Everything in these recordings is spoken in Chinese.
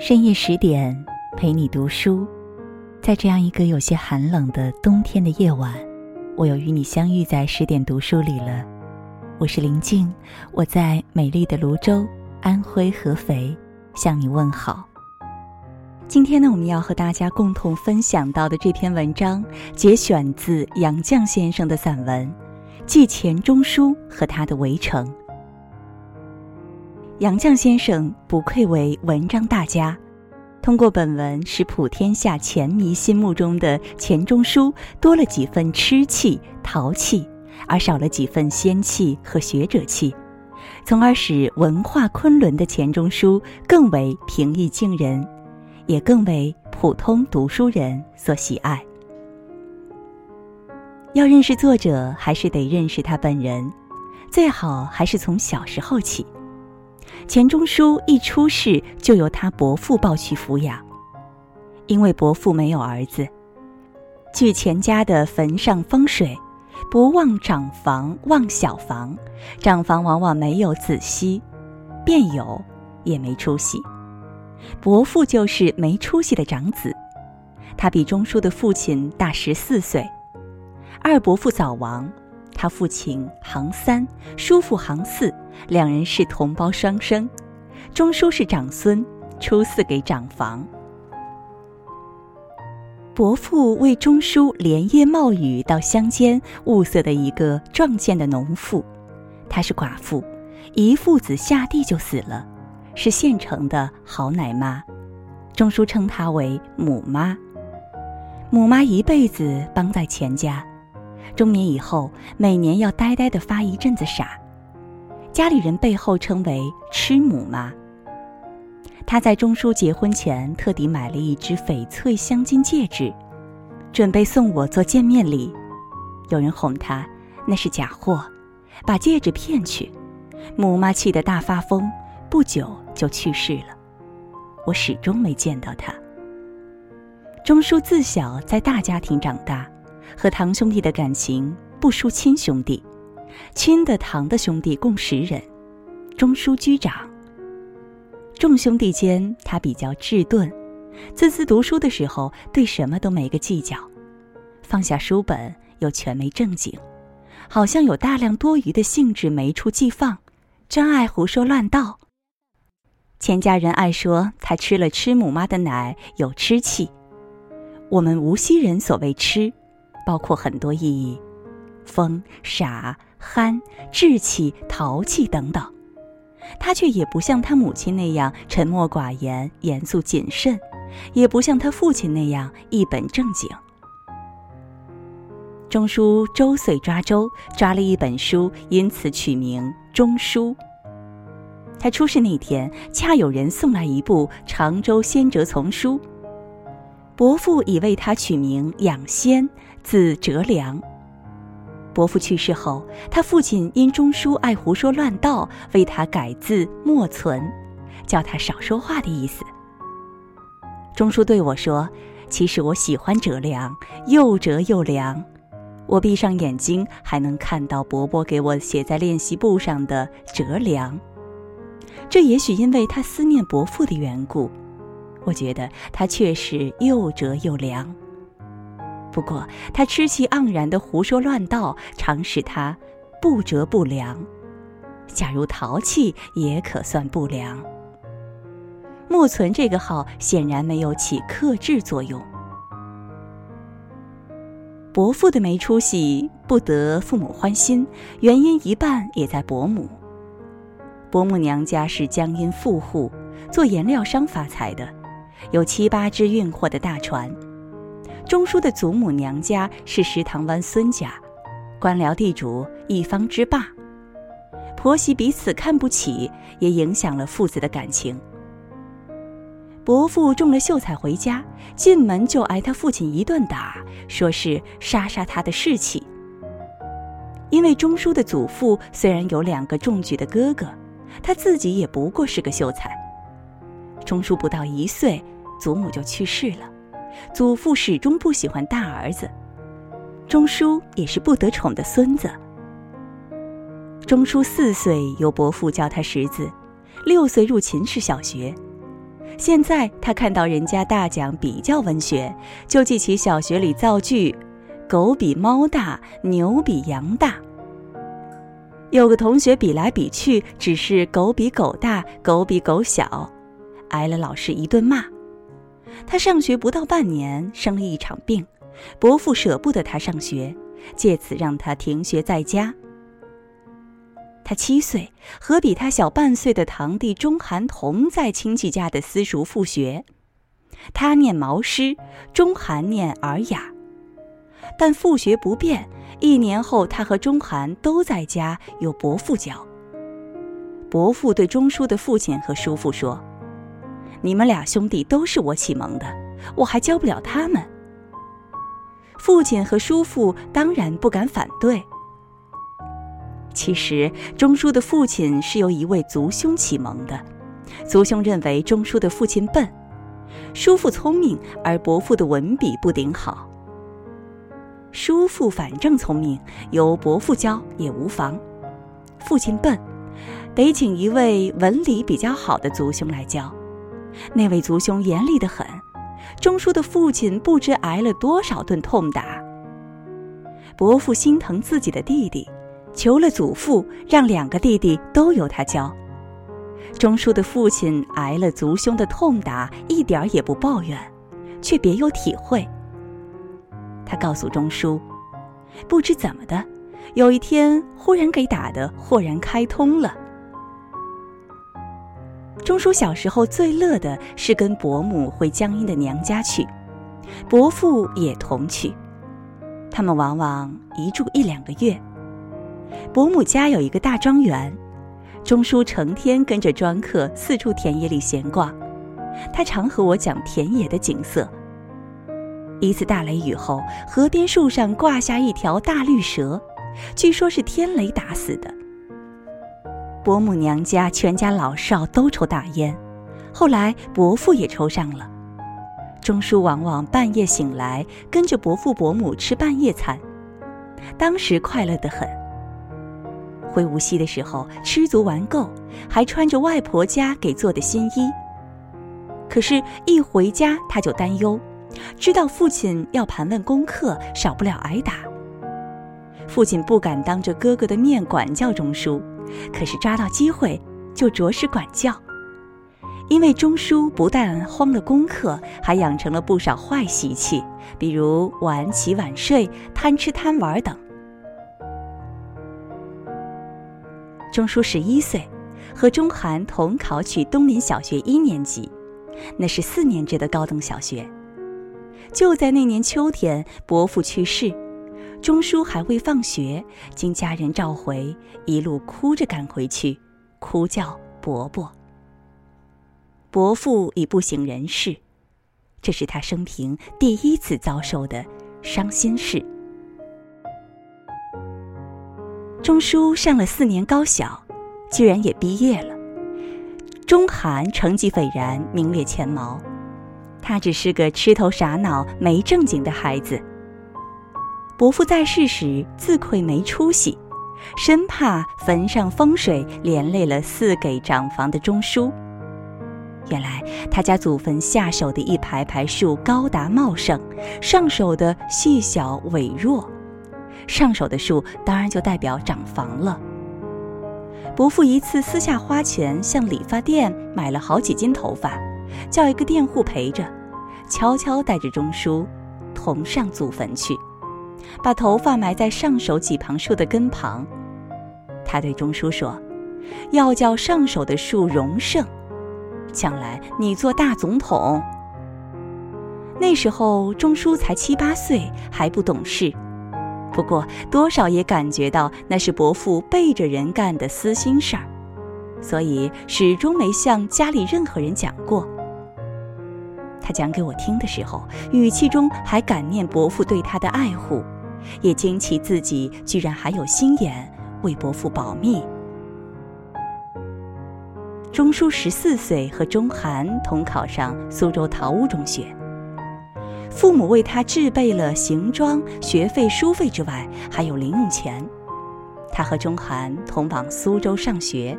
深夜十点，陪你读书。在这样一个有些寒冷的冬天的夜晚，我又与你相遇在十点读书里了。我是林静，我在美丽的泸州，安徽合肥向你问好。今天呢，我们要和大家共同分享到的这篇文章，节选自杨绛先生的散文《记钱钟书和他的围城》。杨绛先生不愧为文章大家，通过本文使普天下钱迷心目中的钱钟书多了几分痴气、淘气，而少了几分仙气和学者气，从而使文化昆仑的钱钟书更为平易近人，也更为普通读书人所喜爱。要认识作者，还是得认识他本人，最好还是从小时候起。钱钟书一出世就由他伯父抱去抚养，因为伯父没有儿子。据钱家的坟上风水，不旺长房，旺小房。长房往往没有子息，便有也没出息。伯父就是没出息的长子，他比钟书的父亲大十四岁。二伯父早亡。他父亲行三，叔父行四，两人是同胞双生。钟书是长孙，出四给长房。伯父为钟书连夜冒雨到乡间物色的一个壮健的农妇，她是寡妇，一父子下地就死了，是县城的好奶妈。钟书称她为母妈。母妈一辈子帮在钱家。中年以后，每年要呆呆的发一阵子傻，家里人背后称为“吃母妈”。他在钟书结婚前特地买了一只翡翠镶金戒指，准备送我做见面礼。有人哄他那是假货，把戒指骗去，母妈气得大发疯，不久就去世了。我始终没见到他。钟书自小在大家庭长大。和堂兄弟的感情不输亲兄弟，亲的堂的兄弟共十人，中书居长。众兄弟间，他比较稚钝，自自读书的时候，对什么都没个计较，放下书本又全没正经，好像有大量多余的兴致没处寄放，专爱胡说乱道。钱家人爱说他吃了吃母妈的奶有吃气，我们无锡人所谓吃。包括很多意义，疯、傻、憨、稚气、淘气等等，他却也不像他母亲那样沉默寡言、严肃谨慎，也不像他父亲那样一本正经。钟书周岁抓周，抓了一本书，因此取名《钟书》。他出世那天，恰有人送来一部《常州先哲丛书》。伯父已为他取名养先，字哲良。伯父去世后，他父亲因钟书爱胡说乱道，为他改字莫存，叫他少说话的意思。钟书对我说：“其实我喜欢折良，又折又良。我闭上眼睛，还能看到伯伯给我写在练习簿上的折良。这也许因为他思念伯父的缘故。”我觉得他确实又折又凉。不过他痴气盎然的胡说乱道，常使他不折不良。假如淘气，也可算不良。木存这个号显然没有起克制作用。伯父的没出息，不得父母欢心，原因一半也在伯母。伯母娘家是江阴富户，做颜料商发财的。有七八只运货的大船。钟书的祖母娘家是石塘湾孙家，官僚地主，一方之霸。婆媳彼此看不起，也影响了父子的感情。伯父中了秀才回家，进门就挨他父亲一顿打，说是杀杀他的士气。因为钟书的祖父虽然有两个中举的哥哥，他自己也不过是个秀才。钟书不到一岁。祖母就去世了，祖父始终不喜欢大儿子，钟书也是不得宠的孙子。钟书四岁由伯父教他识字，六岁入秦氏小学，现在他看到人家大讲比较文学，就记起小学里造句：“狗比猫大，牛比羊大。”有个同学比来比去，只是狗比狗大，狗比狗小，挨了老师一顿骂。他上学不到半年，生了一场病，伯父舍不得他上学，借此让他停学在家。他七岁，和比他小半岁的堂弟钟含同在亲戚家的私塾复学。他念毛诗，钟含念尔雅。但复学不便，一年后他和钟含都在家，由伯父教。伯父对钟书的父亲和叔父说：“你们俩兄弟都是我启蒙的，我还教不了他们。”父亲和叔父当然不敢反对。其实钟叔的父亲是由一位族兄启蒙的，族兄认为钟叔的父亲笨，叔父聪明，而伯父的文笔不顶好。叔父反正聪明，由伯父教也无妨。父亲笨，得请一位文理比较好的族兄来教。那位族兄严厉得很，钟书的父亲不知挨了多少顿痛打。伯父心疼自己的弟弟。求了祖父，让两个弟弟都由他教。钟书的父亲挨了族兄的痛打，一点也不抱怨，却别有体会。他告诉钟书，不知怎么的，有一天忽然给打得豁然开通了。钟书小时候最乐的是跟伯母回江阴的娘家去，伯父也同去，他们往往一住一两个月。伯母家有一个大庄园，钟书成天跟着庄客四处田野里闲逛。他常和我讲田野的景色。一次大雷雨后，河边树上挂下一条大绿蛇，据说是天雷打死的。伯母娘家全家老少都抽大烟，后来伯父也抽上了。钟书往往半夜醒来，跟着伯父伯母吃半夜餐，当时快乐得很。回无锡的时候，吃足玩够，还穿着外婆家给做的新衣。可是，一回家他就担忧，知道父亲要盘问功课，少不了挨打。父亲不敢当着哥哥的面管教钟书，可是抓到机会就着实管教。因为钟书不但荒了功课，还养成了不少坏习气，比如晚起晚睡、贪吃贪玩等。钟书十一岁，和钟涵同考取东林小学一年级，那是四年制的高等小学。就在那年秋天，伯父去世，钟书还未放学，经家人召回，一路哭着赶回去，哭叫伯伯。伯父已不省人事，这是他生平第一次遭受的伤心事。钟书上了四年高小，居然也毕业了。钟涵成绩斐然，名列前茅。他只是个痴头傻脑、没正经的孩子。伯父在世时自愧没出息，生怕坟上风水连累了四给长房的钟叔。原来他家祖坟下手的一排排树高达茂盛，上手的细小痿弱。上手的树当然就代表长房了。伯父一次私下花钱向理发店买了好几斤头发，叫一个佃户陪着，悄悄带着钟叔同上祖坟去，把头发埋在上手几旁树的根旁。他对钟书说：“要叫上手的树荣盛，将来你做大总统。”那时候钟书才七八岁，还不懂事。不过，多少也感觉到那是伯父背着人干的私心事儿，所以始终没向家里任何人讲过。他讲给我听的时候，语气中还感念伯父对他的爱护，也惊奇自己居然还有心眼为伯父保密。钟书十四岁，和钟涵同考上苏州陶屋中学。父母为他置备了行装、学费、书费之外，还有零用钱。他和钟涵同往苏州上学，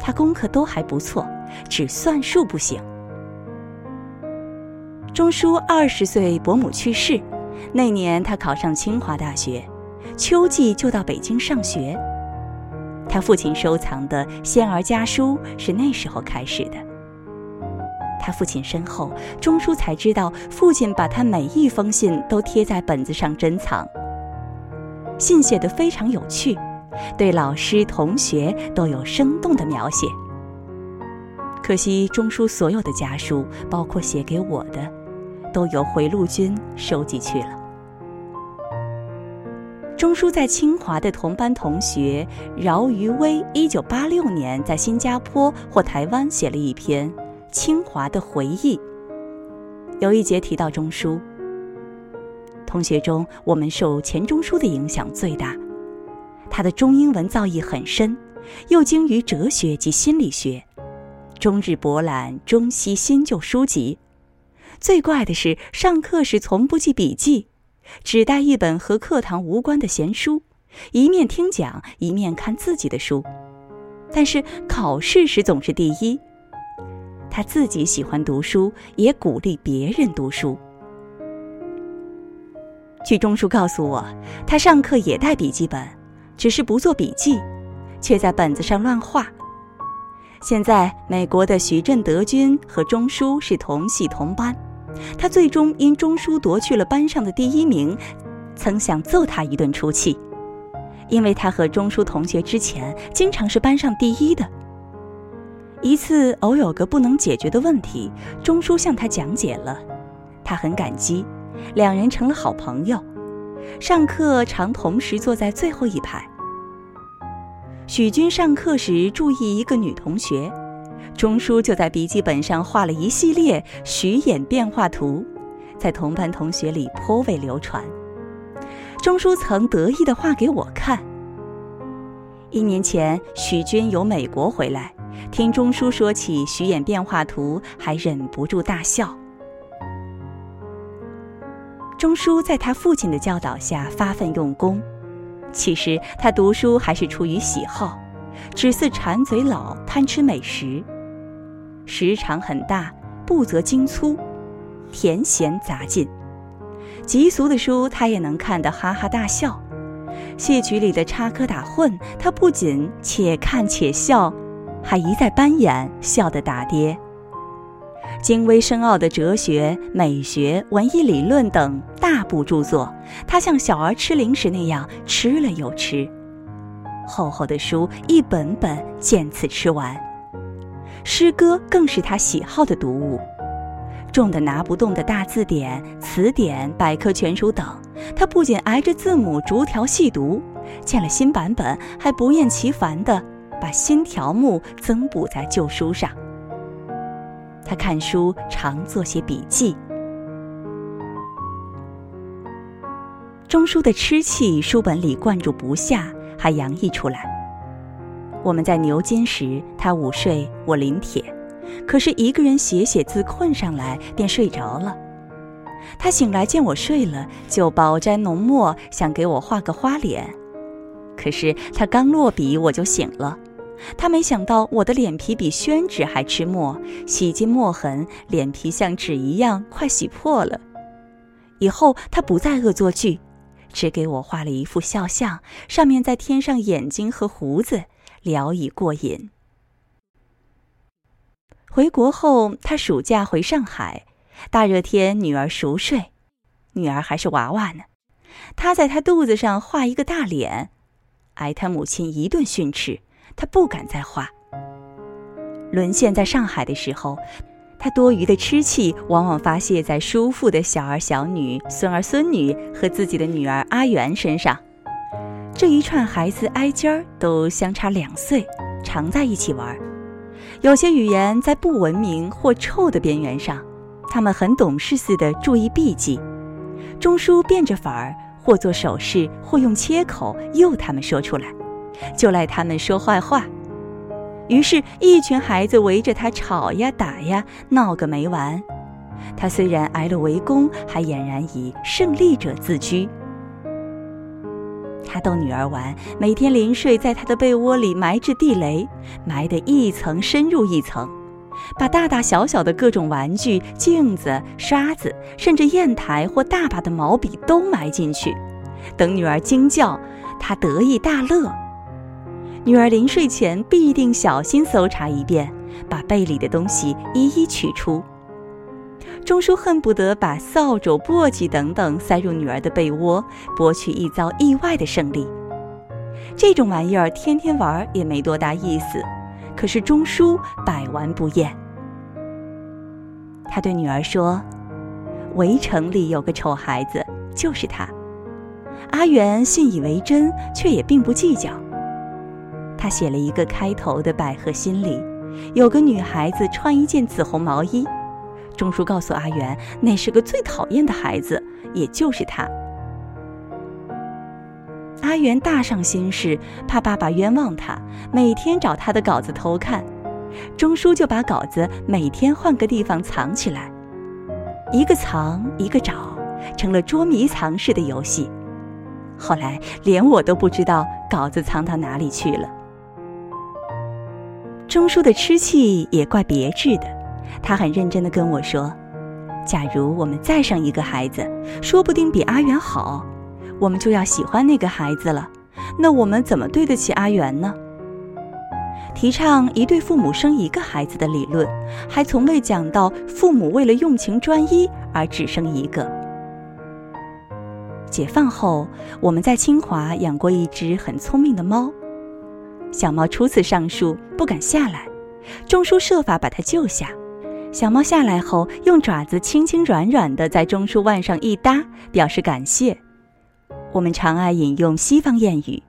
他功课都还不错，只算术不行，钟书二十岁，伯母去世，那年他考上清华大学，秋季就到北京上学。他父亲收藏的《仙儿家书》是那时候开始的。他父亲身后，钟书才知道，父亲把他每一封信都贴在本子上珍藏。信写得非常有趣，对老师、同学都有生动的描写。可惜钟书所有的家书，包括写给我的，都由回路军收集去了。钟书在清华的同班同学饶于威，一九八六年在新加坡或台湾写了一篇《清华的回忆》，有一节提到钟书。同学中，我们受钱钟书的影响最大，他的中英文造诣很深，又精于哲学及心理学，终日博览中西新旧书籍。最怪的是，上课时从不记笔记。只带一本和课堂无关的闲书，一面听讲，一面看自己的书。但是考试时总是第一。他自己喜欢读书，也鼓励别人读书。据钟叔告诉我，他上课也带笔记本，只是不做笔记，却在本子上乱画。现在，美国的徐振德君和钟书是同系同班。他最终因钟书夺去了班上的第一名，曾想揍他一顿出气，因为他和钟书同学之前经常是班上第一的。一次偶有个不能解决的问题，钟书向他讲解了，他很感激，两人成了好朋友，上课常同时坐在最后一排。许军上课时注意一个女同学。钟书就在笔记本上画了一系列徐眼变化图，在同班同学里颇为流传。钟书曾得意地画给我看。一年前，许军由美国回来，听钟书说起徐眼变化图，还忍不住大笑。钟书在他父亲的教导下发奋用功，其实他读书还是出于喜好，只似馋嘴佬贪吃美食。时长很大，不择精粗，甜咸杂进。极俗的书他也能看得哈哈大笑，戏曲里的插科打诨，他不仅且看且笑，还一再扮演，笑得打跌。精微深奥的哲学、美学、文艺理论等大部著作，他像小儿吃零食那样吃了又吃，厚厚的书一本本渐次吃完。诗歌更是他喜好的读物，重的拿不动的大字典、词典、百科全书等，他不仅挨着字母逐条细读，见了新版本还不厌其烦地把新条目增补在旧书上。他看书常做些笔记。钟书的痴气，书本里灌注不下，还洋溢出来。我们在牛津时，他午睡，我临帖，可是一个人写写字，困上来便睡着了。他醒来见我睡了，就饱沾浓墨，想给我画个花脸。可是他刚落笔，我就醒了。他没想到我的脸皮比宣纸还吃墨，洗尽墨痕，脸皮像纸一样快洗破了。以后他不再恶作剧，只给我画了一副肖像，上面再添上眼睛和胡子。聊以过瘾。回国后，他暑假回上海，大热天，女儿熟睡，女儿还是娃娃呢，他在她肚子上画一个大脸，挨他母亲一顿训斥，他不敢再画。沦陷在上海的时候，他多余的痴气往往发泄在叔父的小儿小女、孙儿孙女和自己的女儿阿元身上。这一串孩子挨尖儿都相差两岁，常在一起玩。有些语言在不文明或臭的边缘上，他们很懂事似的注意避忌。钟叔变着法儿，或做手势，或用切口诱他们说出来，就赖他们说坏话。于是，一群孩子围着他吵呀打呀，闹个没完。他虽然挨了围攻，还俨然以胜利者自居。他逗女儿玩，每天临睡在他的被窝里埋置地雷，埋得一层深入一层。把大大小小的各种玩具、镜子、刷子，甚至砚台或大把的毛笔都埋进去。等女儿惊叫，他得意大乐。女儿临睡前必定小心搜查一遍，把被里的东西一一取出。钟叔恨不得把扫帚、簸箕等等塞入女儿的被窝，博取一遭意外的胜利。这种玩意儿天天玩也没多大意思，可是钟叔百玩不厌。他对女儿说：“围城里有个丑孩子，就是他。”阿元信以为真，却也并不计较。他写了一个开头的百合心里，有个女孩子穿一件紫红毛衣。钟叔告诉阿元，那是个最讨厌的孩子，也就是他。阿元大上心事，怕爸爸冤枉他，每天找他的稿子偷看。钟叔就把稿子每天换个地方藏起来，一个藏一个找，成了捉迷藏式的游戏。后来连我都不知道稿子藏到哪里去了。钟叔的吃气也怪别致的，他很认真地跟我说：“假如我们再生一个孩子，说不定比阿元好，我们就要喜欢那个孩子了。那我们怎么对得起阿元呢？”提倡一对父母生一个孩子的理论，还从未讲到父母为了用情专一而只生一个。解放后，我们在清华养过一只很聪明的猫。小猫初次上树不敢下来，钟叔设法把它救下。小猫下来后，用爪子轻轻软软地在钟叔腕上一搭，表示感谢。我们常爱引用西方谚语：“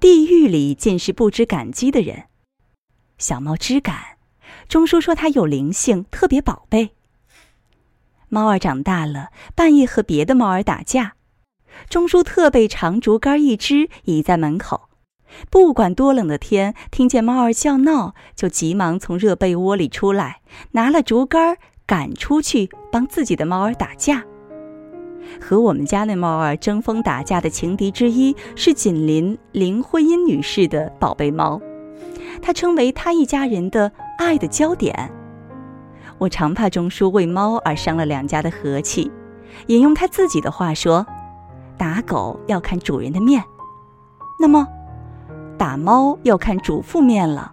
地狱里尽是不知感激的人。”小猫知感，钟叔说它有灵性，特别宝贝。猫儿长大了，半夜和别的猫儿打架，钟叔特备长竹竿一支，倚在门口。不管多冷的天，听见猫儿叫闹，就急忙从热被窝里出来，拿了竹竿赶出去帮自己的猫儿打架。和我们家那猫儿争锋打架的情敌之一是紧邻林徽因女士的宝贝猫，她称为她一家人的爱的焦点。我常怕钟叔为猫而伤了两家的和气，引用他自己的话说：“打狗要看主人的面。”那么。打猫要看主妇面了。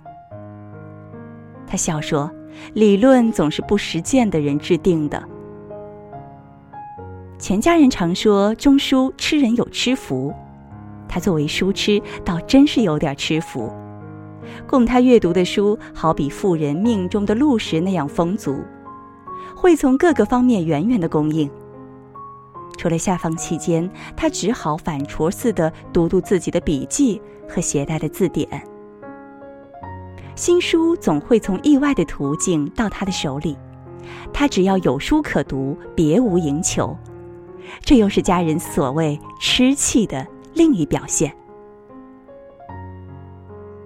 他笑说：“理论总是不实践的人制定的。”钱家人常说钟书吃人有吃福，他作为书痴，倒真是有点吃福。供他阅读的书，好比富人命中的禄食那样丰足，会从各个方面源源的供应。除了下放期间，他只好反刍似的读读自己的笔记。和携带的字典，新书总会从意外的途径到他的手里，他只要有书可读，别无营求。这又是家人所谓吃气的另一表现。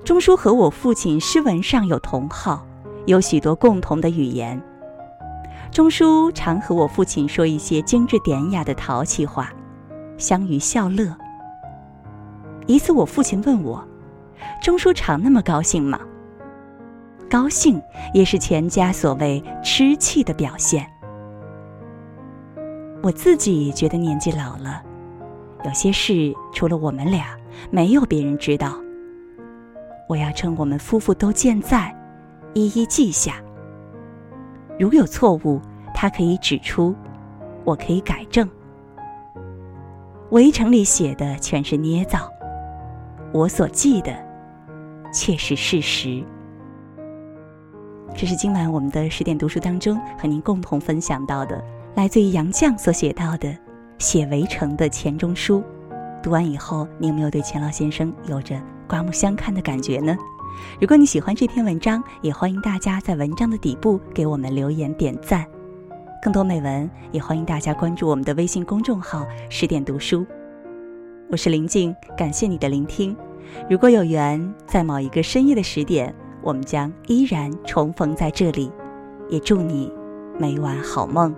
钟书和我父亲诗文上有同好，有许多共同的语言。钟书常和我父亲说一些精致典雅的淘气话，相与笑乐。一次，我父亲问我：“钟书常那么高兴吗？”高兴也是全家所谓吃气的表现。我自己觉得年纪老了，有些事除了我们俩，没有别人知道。我要趁我们夫妇都健在，一一记下。如有错误，他可以指出，我可以改正。围城里写的全是捏造。我所记的，却是事实。这是今晚我们的十点读书当中和您共同分享到的，来自于杨绛所写到的《写围城的钱钟书》。读完以后，你有没有对钱老先生有着刮目相看的感觉呢？如果你喜欢这篇文章，也欢迎大家在文章的底部给我们留言点赞。更多美文，也欢迎大家关注我们的微信公众号“十点读书”。我是林静，感谢你的聆听。如果有缘，在某一个深夜的十点，我们将依然重逢在这里。也祝你每晚好梦。